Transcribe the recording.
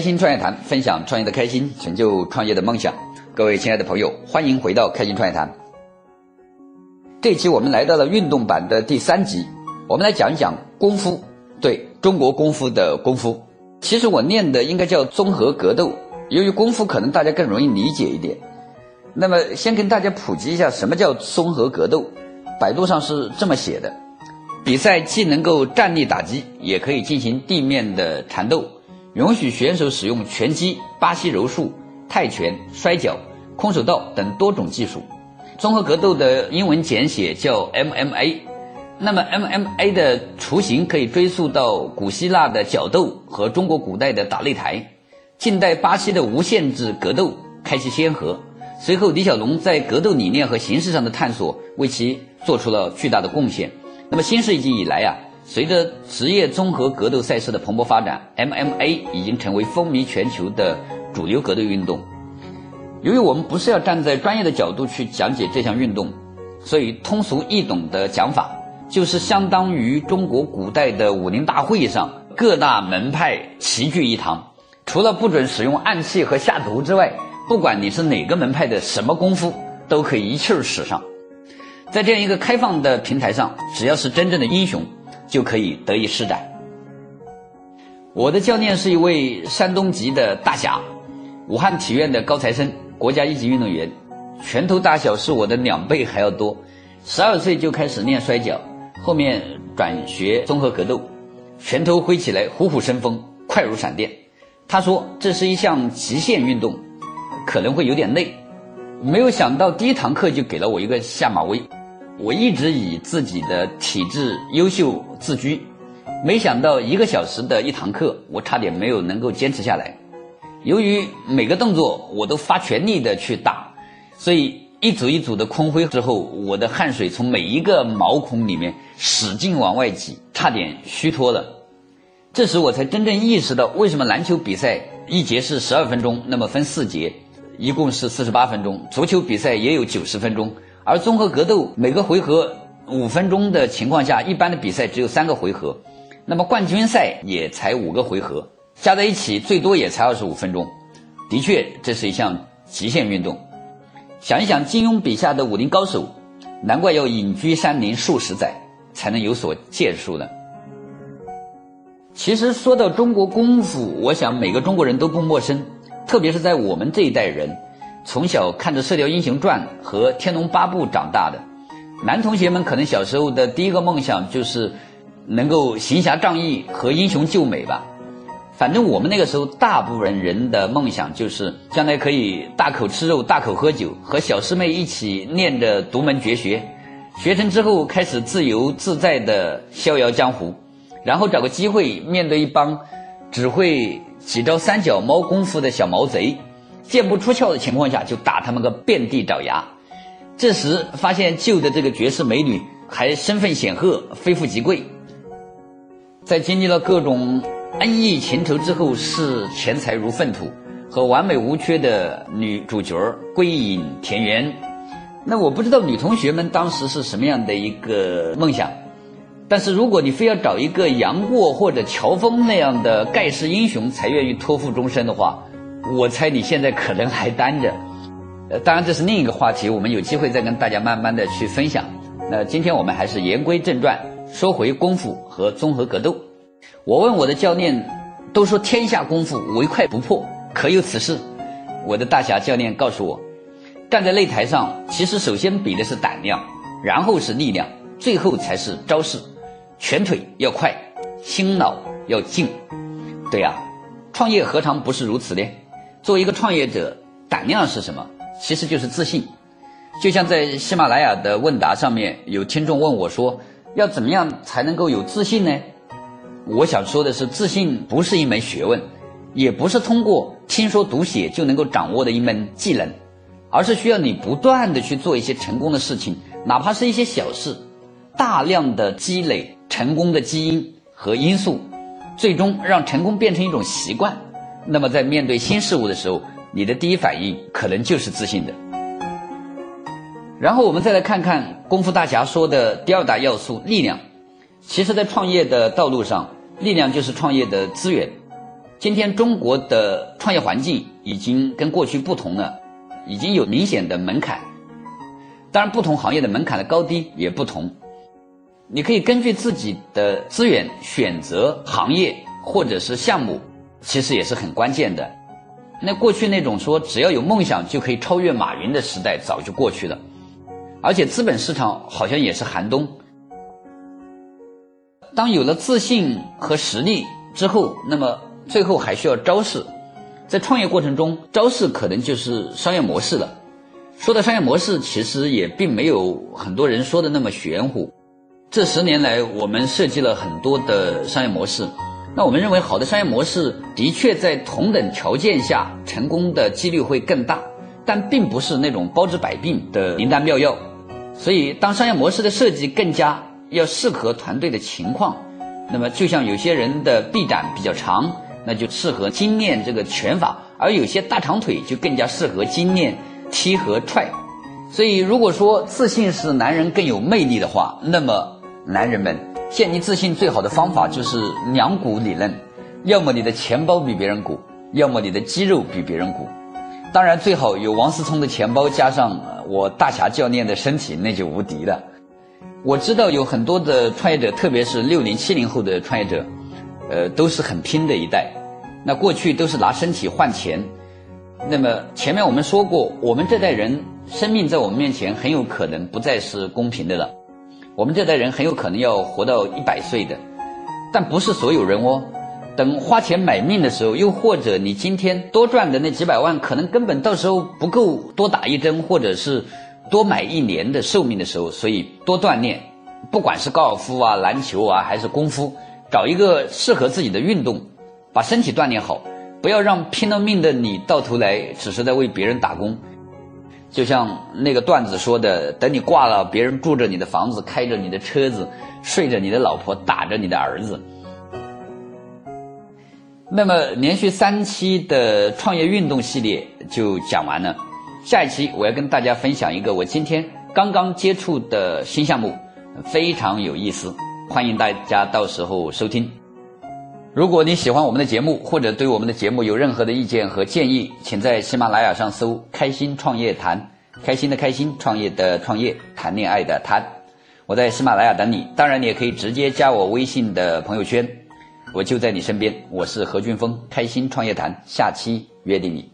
开心创业谈，分享创业的开心，成就创业的梦想。各位亲爱的朋友，欢迎回到开心创业谈。这期我们来到了运动版的第三集，我们来讲一讲功夫，对中国功夫的功夫。其实我念的应该叫综合格斗，由于功夫可能大家更容易理解一点。那么先跟大家普及一下什么叫综合格斗。百度上是这么写的：比赛既能够站立打击，也可以进行地面的缠斗，允许选手使用拳击、巴西柔术、泰拳、摔跤、空手道等多种技术。综合格斗的英文简写叫 MMA。那么 MMA 的雏形可以追溯到古希腊的角斗和中国古代的打擂台，近代巴西的无限制格斗开启先河。随后，李小龙在格斗理念和形式上的探索，为其做出了巨大的贡献。那么，新世纪以来啊，随着职业综合格斗赛事的蓬勃发展，MMA 已经成为风靡全球的主流格斗运动。由于我们不是要站在专业的角度去讲解这项运动，所以通俗易懂的讲法，就是相当于中国古代的武林大会上，各大门派齐聚一堂，除了不准使用暗器和下毒之外。不管你是哪个门派的什么功夫，都可以一气儿使上。在这样一个开放的平台上，只要是真正的英雄，就可以得以施展。我的教练是一位山东籍的大侠，武汉体院的高材生，国家一级运动员，拳头大小是我的两倍还要多。十二岁就开始练摔跤，后面转学综合格斗，拳头挥起来虎虎生风，快如闪电。他说这是一项极限运动。可能会有点累，没有想到第一堂课就给了我一个下马威。我一直以自己的体质优秀自居，没想到一个小时的一堂课，我差点没有能够坚持下来。由于每个动作我都发全力的去打，所以一组一组的空挥之后，我的汗水从每一个毛孔里面使劲往外挤，差点虚脱了。这时我才真正意识到，为什么篮球比赛一节是十二分钟，那么分四节。一共是四十八分钟，足球比赛也有九十分钟，而综合格斗每个回合五分钟的情况下，一般的比赛只有三个回合，那么冠军赛也才五个回合，加在一起最多也才二十五分钟。的确，这是一项极限运动。想一想，金庸笔下的武林高手，难怪要隐居山林数十载才能有所建树呢。其实说到中国功夫，我想每个中国人都不陌生。特别是在我们这一代人，从小看着《射雕英雄传》和《天龙八部》长大的男同学们，可能小时候的第一个梦想就是能够行侠仗义和英雄救美吧。反正我们那个时候，大部分人的梦想就是将来可以大口吃肉、大口喝酒，和小师妹一起练着独门绝学，学成之后开始自由自在的逍遥江湖，然后找个机会面对一帮只会。几招三脚猫功夫的小毛贼，剑不出鞘的情况下就打他们个遍地找牙。这时发现救的这个绝世美女还身份显赫，非富即贵。在经历了各种恩义情仇之后，视钱财如粪土，和完美无缺的女主角归隐田园。那我不知道女同学们当时是什么样的一个梦想。但是如果你非要找一个杨过或者乔峰那样的盖世英雄才愿意托付终身的话，我猜你现在可能还单着。呃，当然这是另一个话题，我们有机会再跟大家慢慢的去分享。那今天我们还是言归正传，说回功夫和综合格斗。我问我的教练，都说天下功夫唯快不破，可有此事？我的大侠教练告诉我，站在擂台上，其实首先比的是胆量，然后是力量，最后才是招式。拳腿要快，心脑要静。对呀，创业何尝不是如此呢？作为一个创业者，胆量是什么？其实就是自信。就像在喜马拉雅的问答上面，有听众问我说：“要怎么样才能够有自信呢？”我想说的是，自信不是一门学问，也不是通过听说读写就能够掌握的一门技能，而是需要你不断的去做一些成功的事情，哪怕是一些小事，大量的积累。成功的基因和因素，最终让成功变成一种习惯。那么，在面对新事物的时候，你的第一反应可能就是自信的。然后，我们再来看看功夫大侠说的第二大要素——力量。其实，在创业的道路上，力量就是创业的资源。今天中国的创业环境已经跟过去不同了，已经有明显的门槛。当然，不同行业的门槛的高低也不同。你可以根据自己的资源选择行业或者是项目，其实也是很关键的。那过去那种说只要有梦想就可以超越马云的时代早就过去了，而且资本市场好像也是寒冬。当有了自信和实力之后，那么。最后还需要招式，在创业过程中，招式可能就是商业模式了。说到商业模式，其实也并没有很多人说的那么玄乎。这十年来，我们设计了很多的商业模式。那我们认为，好的商业模式的确在同等条件下成功的几率会更大，但并不是那种包治百病的灵丹妙药。所以，当商业模式的设计更加要适合团队的情况，那么就像有些人的臂展比较长。那就适合精练这个拳法，而有些大长腿就更加适合精练踢和踹。所以，如果说自信是男人更有魅力的话，那么男人们建立自信最好的方法就是两股理论：要么你的钱包比别人鼓，要么你的肌肉比别人鼓。当然，最好有王思聪的钱包加上我大侠教练的身体，那就无敌了。我知道有很多的创业者，特别是六零七零后的创业者。呃，都是很拼的一代，那过去都是拿身体换钱，那么前面我们说过，我们这代人生命在我们面前很有可能不再是公平的了，我们这代人很有可能要活到一百岁的，但不是所有人哦。等花钱买命的时候，又或者你今天多赚的那几百万，可能根本到时候不够多打一针，或者是多买一年的寿命的时候，所以多锻炼，不管是高尔夫啊、篮球啊，还是功夫。找一个适合自己的运动，把身体锻炼好，不要让拼了命的你到头来只是在为别人打工。就像那个段子说的：“等你挂了，别人住着你的房子，开着你的车子，睡着你的老婆，打着你的儿子。”那么，连续三期的创业运动系列就讲完了。下一期我要跟大家分享一个我今天刚刚接触的新项目，非常有意思。欢迎大家到时候收听。如果你喜欢我们的节目，或者对我们的节目有任何的意见和建议，请在喜马拉雅上搜“开心创业谈”，开心的开心，创业的创业，谈恋爱的谈。我在喜马拉雅等你。当然，你也可以直接加我微信的朋友圈，我就在你身边。我是何俊峰，开心创业谈，下期约定你。